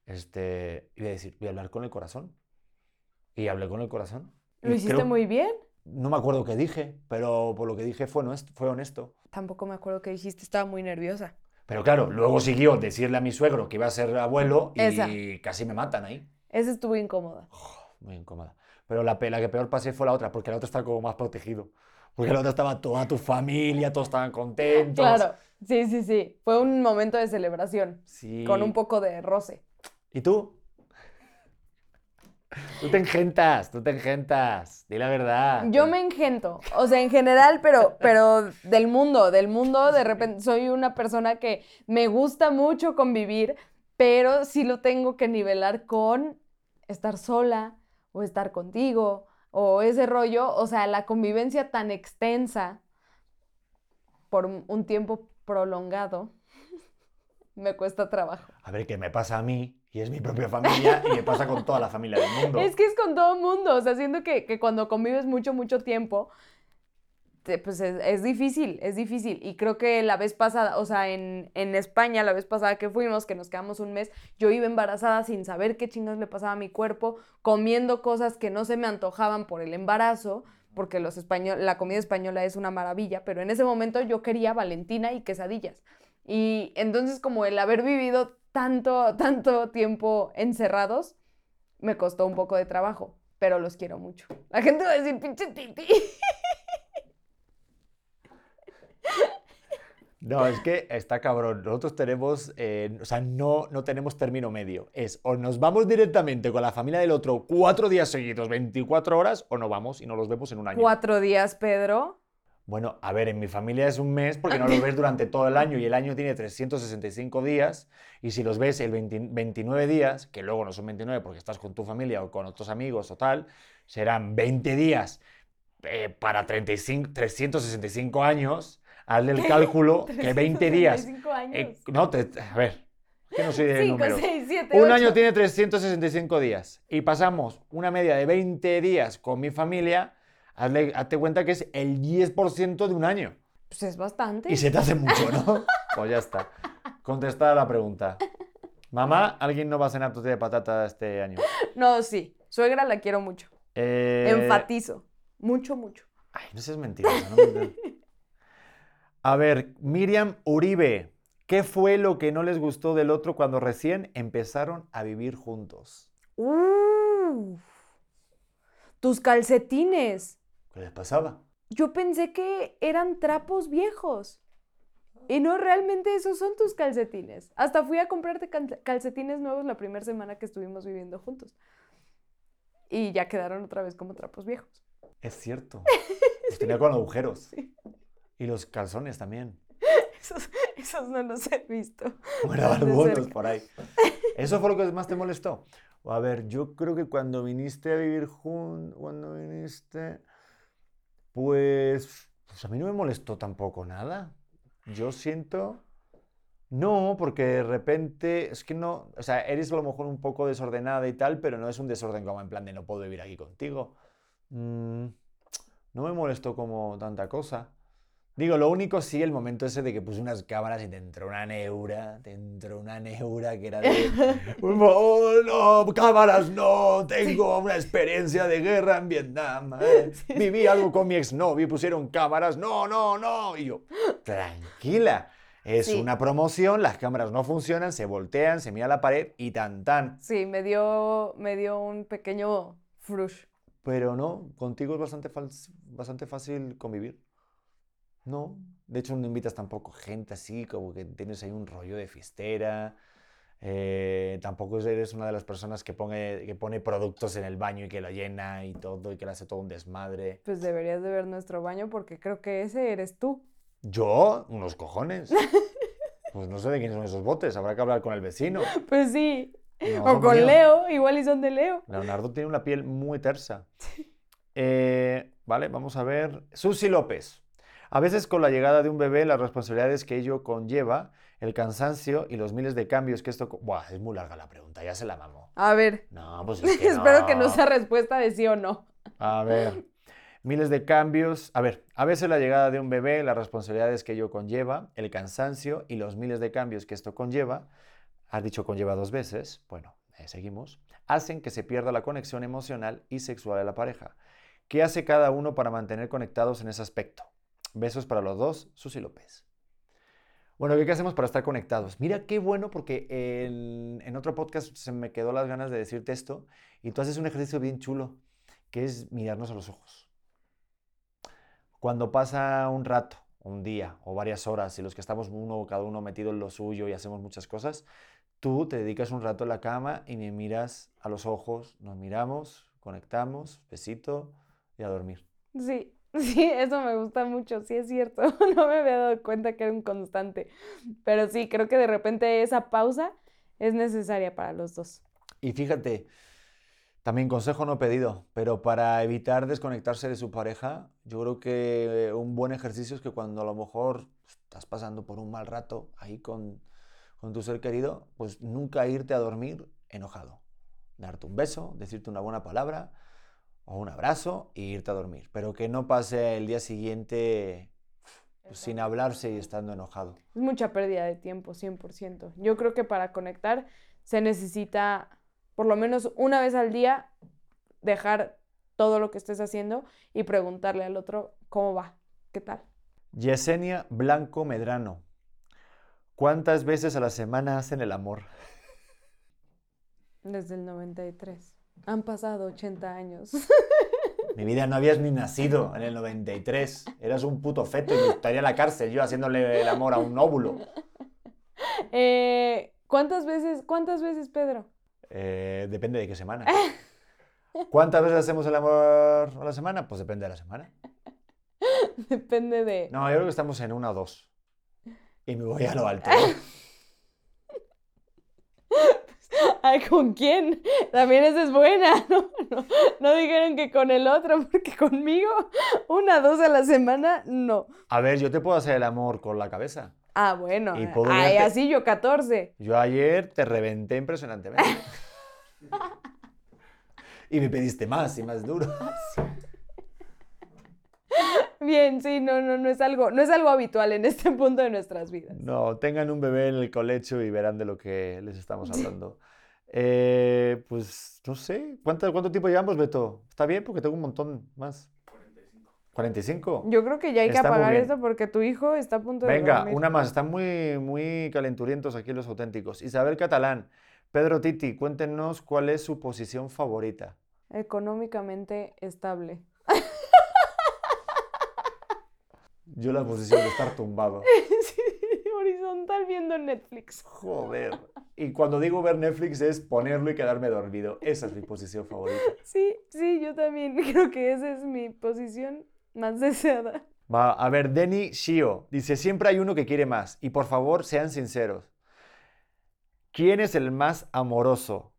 este, y voy a decir, voy a hablar con el corazón. Y hablé con el corazón. Lo Y hiciste creo- muy bien. No me acuerdo qué dije, pero por lo que dije fue honesto. Fue honesto. Tampoco me acuerdo qué dijiste, estaba muy nerviosa. Pero claro, luego siguió decirle a mi suegro que iba a ser abuelo y Esa. casi me matan ahí. Esa estuvo incómoda. Muy incómoda. Pero la, la que peor pasé fue la otra, porque la otra estaba como más protegido. Porque la otra estaba toda tu familia, todos estaban contentos. Claro, sí, sí, sí. Fue un momento de celebración, Sí. con un poco de roce. ¿Y tú? Tú te engentas, tú te engentas. Di la verdad. Yo me engento, o sea, en general, pero, pero del mundo, del mundo, de repente soy una persona que me gusta mucho convivir, pero sí lo tengo que nivelar con estar sola o estar contigo o ese rollo, o sea, la convivencia tan extensa por un un tiempo prolongado me cuesta trabajo. A ver, ¿qué me pasa a mí? Y es mi propia familia y me pasa con toda la familia del mundo. Es que es con todo el mundo, o sea, siento que, que cuando convives mucho, mucho tiempo, te- pues es, es difícil, es difícil. Y creo que la vez pasada, o sea, en, en España, la vez pasada que fuimos, que nos quedamos un mes, yo iba embarazada sin saber qué chingados le pasaba a mi cuerpo, comiendo cosas que no se me antojaban por el embarazo, porque los español, la comida española es una maravilla, pero en ese momento yo quería Valentina y quesadillas. Y entonces como el haber vivido tanto, tanto tiempo encerrados, me costó un poco de trabajo, pero los quiero mucho. La gente va a decir, pinche titi. No, es que está cabrón. Nosotros tenemos, eh, o sea, no, no tenemos término medio. Es o nos vamos directamente con la familia del otro cuatro días seguidos, 24 horas, o no vamos y no los vemos en un año. Cuatro días, Pedro. Bueno, a ver, en mi familia es un mes porque no los ves durante todo el año y el año tiene 365 días y si los ves el 20 29 días, que luego no son 29 porque estás con tu familia o con otros amigos o tal, serán 20 días eh, para 35, 365 años. Hazle el cálculo que 20 días. 365 años. eh, no, te- a ver, que no soy de Cinco, números. seis, siete, Un ocho. año tiene 365 días y pasamos una media de 20 días con mi familia. Hazle, hazte cuenta que es el 10% de un año. Pues es bastante. Y se te hace mucho, ¿no? Pues ya está. Contestada la pregunta. Mamá, ¿alguien no va a cenar tortilla de patata este año? No, sí. Suegra la quiero mucho. Eh, Enfatizo. Mucho, mucho. Ay, no seas mentirosa. no me- A ver, Miriam Uribe. ¿Qué fue lo que no les gustó del otro cuando recién empezaron a vivir juntos? Uf. Tus calcetines. ¿Qué les pasaba? Yo pensé que eran trapos viejos. Y no, realmente esos son tus calcetines. Hasta fui a comprarte cal- calcetines nuevos la primera semana que estuvimos viviendo juntos. Y ya quedaron otra vez como trapos viejos. Es cierto. Los tenía con agujeros. Y los calzones también. Esos, esos no los he visto. Bueno, algunos por ahí. ¿Eso fue lo que más te molestó? A ver, yo creo que cuando viniste a vivir juntos, cuando viniste, pues, pues a mí no me molestó tampoco nada. Yo siento, no, porque de repente, es que no, o sea, eres a lo mejor un poco desordenada y tal, pero no es un desorden como en plan de no puedo vivir aquí contigo. Mm, no me molestó como tanta cosa. Digo, lo único sí, el momento ese de que puse unas cámaras y te entró una neura, te entró una neura que era de, favor, no, cámaras no, tengo una experiencia de guerra en Vietnam, eh, viví algo con mi exnovio y pusieron cámaras, no, no, no, y yo, tranquila, es Sí. una promoción, las cámaras no funcionan, se voltean, se mira la pared y tan tan. Sí, me dio, me dio un pequeño frush. Pero no, contigo es bastante, bastante fácil convivir. No, de hecho no invitas tampoco gente así, como que tienes ahí un rollo de fiestera. eh, tampoco eres una de las personas que pone, que pone productos en el baño y que lo llena y todo y que le hace todo un desmadre. Pues deberías de ver nuestro baño porque creo que ese eres tú. Yo, unos cojones. Pues no sé de quiénes son esos botes, habrá que hablar con el vecino. Pues sí. No o con. Leo, igual y son de Leo. Leonardo tiene una piel muy tersa. Eh, vale, vamos a ver. Susi López. A veces con la llegada de un bebé, las responsabilidades que ello conlleva, el cansancio y los miles de cambios que esto... Buah, es muy larga la pregunta, ya se la mamó. A ver, No, pues es que espero que no no. sea respuesta de sí o no. A ver, miles de cambios. A ver, a veces la llegada de un bebé, las responsabilidades que ello conlleva, el cansancio y los miles de cambios que esto conlleva, has dicho conlleva dos veces, bueno, eh, seguimos, hacen que se pierda la conexión emocional y sexual de la pareja. ¿Qué hace cada uno para mantener conectados en ese aspecto? Besos para los dos, Susi López. Bueno, ¿qué hacemos para estar conectados? Mira qué bueno porque en, otro podcast se me quedó las ganas de decirte esto y tú haces un ejercicio bien chulo que es mirarnos a los ojos. Cuando pasa un rato, un día o varias horas y los que estamos uno cada uno metido en lo suyo y hacemos muchas cosas, tú te dedicas un rato en la cama y me miras a los ojos, nos miramos, conectamos, besito y a dormir. Sí, sí, eso me gusta mucho, sí es cierto. No me había dado cuenta que era un constante. Pero sí, creo que de repente esa pausa es necesaria para los dos. Y fíjate, también consejo no pedido, pero para evitar desconectarse de su pareja, yo creo que un buen ejercicio es que cuando a lo mejor estás pasando por un mal rato ahí con, con tu ser querido, pues nunca irte a dormir enojado. Darte un beso, decirte una buena palabra o un abrazo y irte a dormir. Pero que no pase el día siguiente pues, sin hablarse y estando enojado. Es mucha pérdida de tiempo, 100%. Yo creo que para conectar se necesita, por lo menos una vez al día, dejar todo lo que estés haciendo y preguntarle al otro cómo va, qué tal. Yesenia Blanco Medrano. ¿Cuántas veces a la semana hacen el amor? Desde el 93. Han pasado 80 años. Mi vida, no habías ni nacido en el 93. Eras un puto feto y estaría en la cárcel yo haciéndole el amor a un óvulo. Eh, ¿cuántas veces, cuántas veces, Pedro? Eh, depende de qué semana. ¿Cuántas veces hacemos el amor a la semana? Pues depende de la semana. Depende de... No, yo creo que estamos en una o dos. Y me voy a lo alto. ¿eh? Ay, ¿con quién? También esa es buena, ¿no? No, no dijeron que con el otro, porque conmigo una, dos a la semana, no. A ver, yo te puedo hacer el amor con la cabeza. Ah, bueno. Y puedo ay, verte- así yo 14. Yo ayer te reventé impresionantemente. Y me pediste más y más duro. Bien, sí, no, no, no es algo, no es algo habitual en este punto de nuestras vidas. No, tengan un bebé en el colecho y verán de lo que les estamos hablando. Eh, pues no sé, ¿cuánto, cuánto tiempo llevamos, Beto? ¿Está bien? Porque tengo un montón más. 45. Yo creo que ya hay que Está apagar esto porque tu hijo está a punto de Venga, dormir. una más. Están muy, muy calenturientos aquí los auténticos. Isabel Catalán. Pedro Titi, cuéntenos cuál es su posición favorita. Económicamente estable. Yo la posición de estar tumbado. Horizontal viendo Netflix. Joder. Y cuando digo ver Netflix es ponerlo y quedarme dormido. Esa es mi posición favorita. Sí, sí, yo también creo que esa es mi posición más deseada. Va, a ver, Denny Shio dice, siempre hay uno que quiere más. Y por favor, sean sinceros. ¿Quién es el más amoroso?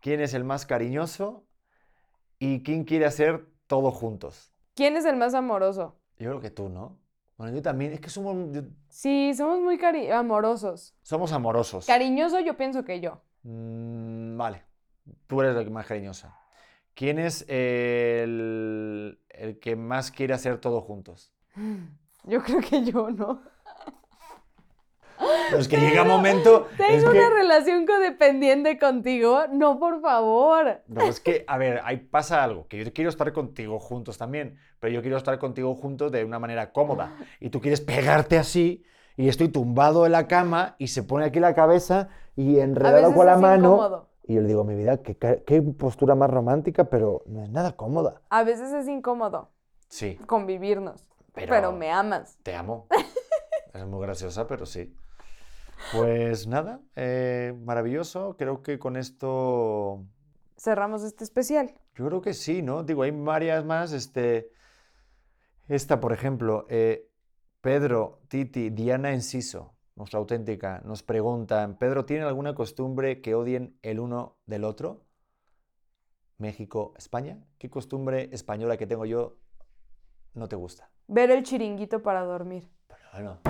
¿Quién es el más cariñoso? ¿Y quién quiere hacer todo juntos? ¿Quién es el más amoroso? Yo creo que tú, ¿no? Bueno, yo también. Es que somos, yo- Sí, somos muy cari- amorosos. somos amorosos. Cariñoso yo pienso que yo. Mm, vale, tú eres la que más cariñosa. ¿Quién es el, el que más quiere hacer todo juntos? Yo creo que yo no. Pero es que llega un momento. es Tengo que- una relación codependiente contigo. No, por favor. No, es que, a ver, ahí pasa algo, que yo quiero estar contigo juntos también, pero yo quiero estar contigo juntos de una manera cómoda. Y tú quieres pegarte así, y estoy tumbado en la cama, y se pone aquí la cabeza y enredado con la es mano. incómodo. Y yo le digo, mi vida, qué, qué postura más romántica, pero no es nada cómoda. A veces es incómodo Sí, convivirnos. Pero- Pero, me amas. te amo. Es muy graciosa, pero sí. Pues nada, eh, maravilloso. Creo que con esto Cerramos este especial. Yo creo que sí, ¿no? Digo, hay varias más. Este, esta, por ejemplo, eh, Pedro, Titi, Diana Enciso, nuestra auténtica, nos preguntan, Pedro, ¿tiene alguna costumbre que odien el uno del otro? México, España. ¿Qué costumbre española que tengo yo no te gusta? Ver el chiringuito para dormir. Pero bueno,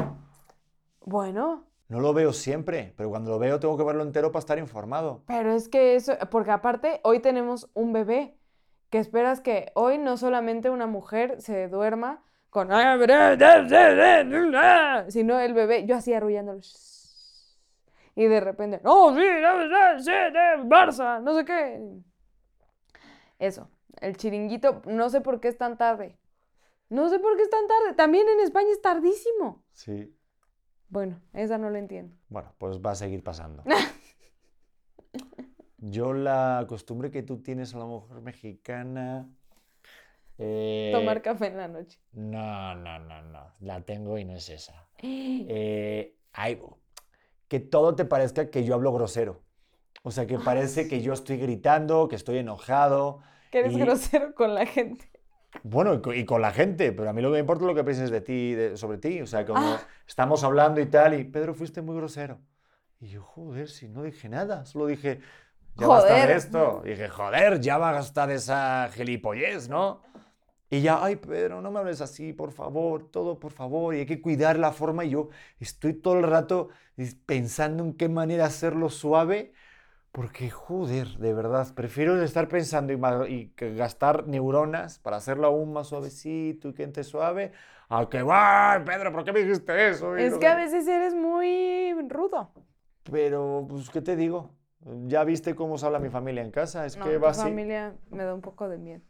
Bueno, no lo veo siempre, pero cuando lo veo tengo que verlo entero para estar informado. pero es que eso, porque aparte hoy tenemos un bebé, que esperas que hoy no solamente una mujer se duerma con... Sino el bebé, yo así arrullándolo. Y de repente, no, sí, sí, Barça, no sé qué. Eso, el chiringuito, no sé por qué es tan tarde. No sé por qué es tan tarde. También en España es tardísimo. Sí. Bueno, esa no la entiendo. Bueno, pues va a seguir pasando. Yo la costumbre que tú tienes a la mujer mexicana... eh, Tomar café en la noche. No, no, no, no. La tengo y no es esa. Eh, hay- que todo te parezca que yo hablo grosero. O sea, que parece que yo estoy gritando, que estoy enojado. Que eres y- grosero con la gente. Bueno, y co- y con la gente, pero a mí lo que me importa es lo que pienses de ti, de- sobre ti. O sea, como Ah. estamos hablando y tal, y Pedro, fuiste muy grosero. Y yo, joder, si no dije nada, solo dije, ya basta de Joder. esto. Y dije, joder, ya basta de esa gilipollez, ¿no? Y ya, ay, Pedro, no me hables así, por favor, todo, por favor, y hay que cuidar la forma. Y yo estoy todo el rato pensando en qué manera hacerlo suave, porque, joder, de verdad, prefiero estar pensando y, y gastar neuronas para hacerlo aún más suavecito y que entre suave, a que, ¡ay, Pedro, ¿por qué me dijiste eso? Es que a qué". veces eres muy rudo. Pero, pues, ¿qué te digo? Ya viste cómo se habla mi familia en casa, es No, que va así. familia me da un poco de miedo.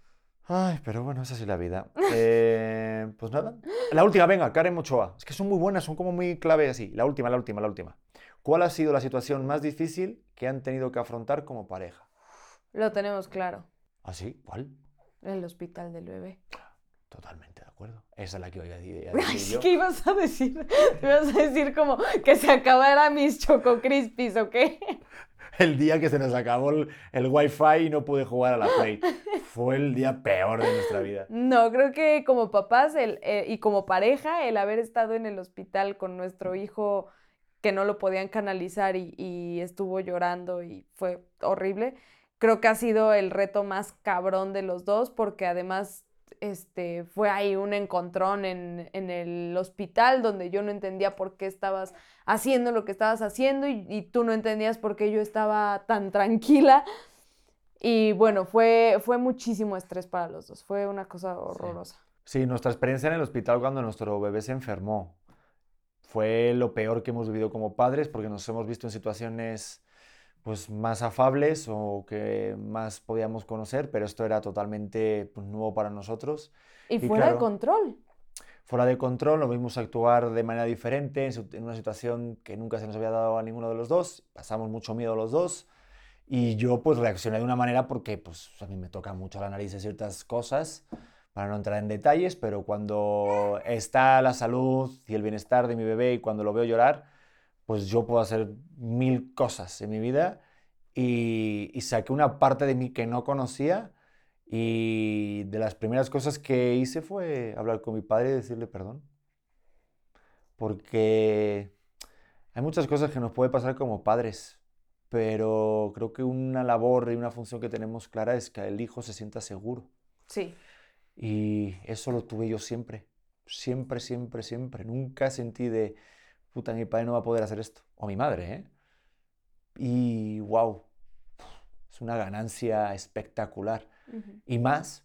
Ay, pero bueno, esa sí la vida. Eh, pues nada. La última, venga, Karen Ochoa. Es que son muy buenas, son como muy clave así. La última, la última, la última. ¿Cuál ha sido la situación más difícil que han tenido que afrontar como pareja? Lo tenemos claro. ¿Ah, sí? ¿Cuál? El hospital del bebé. Totalmente de acuerdo. Esa es la que iba a decir, yo. ¿Qué ibas a decir? Ibas a decir como que se acabara mis Choco Crispies, ¿o qué? El día que se nos acabó el, el wifi y no pude jugar a la Play. Fue el día peor de nuestra vida. No, creo que como papás el, eh, y como pareja, el haber estado en el hospital con nuestro hijo que no lo podían canalizar y, y estuvo llorando y fue horrible, creo que ha sido el reto más cabrón de los dos porque además este, fue ahí un encontrón en, en el hospital donde yo no entendía por qué estabas haciendo lo que estabas haciendo y, y tú no entendías por qué yo estaba tan tranquila. Y bueno, fue, fue muchísimo estrés para los dos, fue una cosa horrorosa. Sí, nuestra experiencia en el hospital cuando nuestro bebé se enfermó fue lo peor que hemos vivido como padres porque nos hemos visto en situaciones pues más afables o que más podíamos conocer, pero esto era totalmente pues, nuevo para nosotros. Y, Y fuera de claro, control. Fuera de control, lo vimos actuar de manera diferente en su- en una situación que nunca se nos había dado a ninguno de los dos, pasamos mucho miedo los dos y yo pues reaccioné de una manera porque pues a mí me toca mucho la nariz de ciertas cosas, para no entrar en detalles, pero cuando está la salud y el bienestar de mi bebé y cuando lo veo llorar, pues yo puedo hacer mil cosas en mi vida y, saqué una parte de mí que no conocía y de las primeras cosas que hice fue hablar con mi padre y decirle perdón. Porque hay muchas cosas que nos puede pasar como padres, pero creo que una labor y una función que tenemos clara es que el hijo se sienta seguro. Sí. Y eso lo tuve yo siempre. Siempre, siempre, siempre. Nunca sentí de, puta, mi padre no va a poder hacer esto. O mi madre, ¿eh? Y wow, es una ganancia espectacular. Y más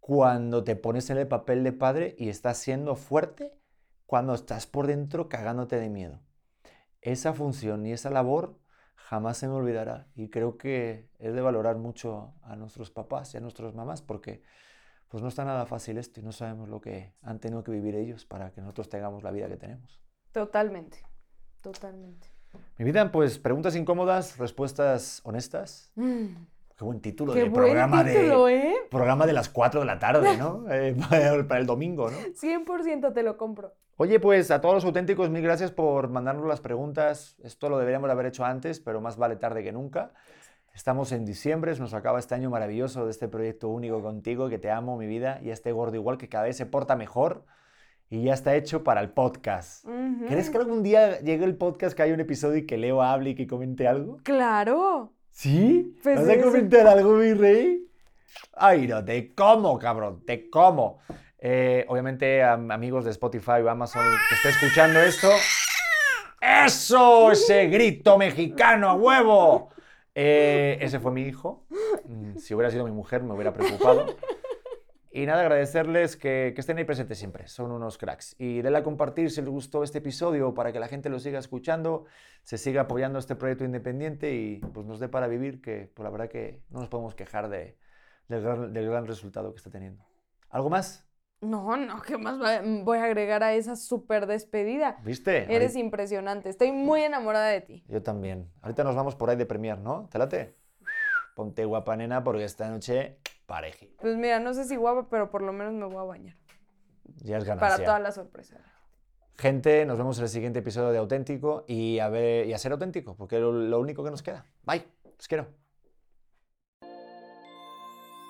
cuando te pones en el papel de padre y estás siendo fuerte cuando estás por dentro cagándote de miedo. Esa función y esa labor jamás se me olvidará y creo que es de valorar mucho a nuestros papás y a nuestras mamás porque pues no está nada fácil esto y no sabemos lo que han tenido que vivir ellos para que nosotros tengamos la vida que tenemos. Totalmente, totalmente. Mi vida, pues preguntas incómodas, respuestas honestas. Mm, Qué buen título Qué de buen programa título, de ¿eh? programa de las 4 de la tarde, ¿no? Eh, para el- para el domingo, ¿no? 100% te lo compro. Oye, pues a todos los auténticos, mil gracias por mandarnos las preguntas. Esto lo deberíamos haber hecho antes, pero más vale tarde que nunca. Estamos en diciembre, nos acaba este año maravilloso de este proyecto único contigo, que te amo, mi vida, y a este gordo igual que cada vez se porta mejor y ya está hecho para el podcast. ¿Crees que algún día llegue el podcast que haya un episodio y que Leo hable y que comente algo? Claro. ¿Sí? Pues ¿Vas a comentar algo, mi rey? Ay, no, te como, cabrón, te como. Eh, obviamente, am- amigos de Spotify o Amazon que esté escuchando esto. ¡Eso! Ese grito mexicano a huevo. Eh, ese fue mi hijo. Mm, Si hubiera sido mi mujer, me hubiera preocupado. Y nada, agradecerles que, estén ahí presentes siempre. Son unos cracks. Y denle a compartir si les gustó este episodio para que la gente lo siga escuchando, se siga apoyando este proyecto independiente y pues nos dé para vivir, que pues, la verdad que no nos podemos quejar del gran resultado que está teniendo. ¿Algo más? No, no, ¿qué más va- voy a agregar a esa súper despedida? ¿Viste? Eres Ahorita- impresionante. Estoy muy enamorada de ti. Yo también. Ahorita nos vamos por ahí de premier, ¿no? ¿Te late? Ponte guapa, nena, porque esta noche pareji. Pues mira, no sé si guapa, pero por lo menos me voy a bañar. Ya es ganancia. Para toda la sorpresa. Gente, nos vemos en el siguiente episodio de Auténtico y a, ver, y a ser auténtico, porque es lo, lo único que nos queda. Bye, os quiero.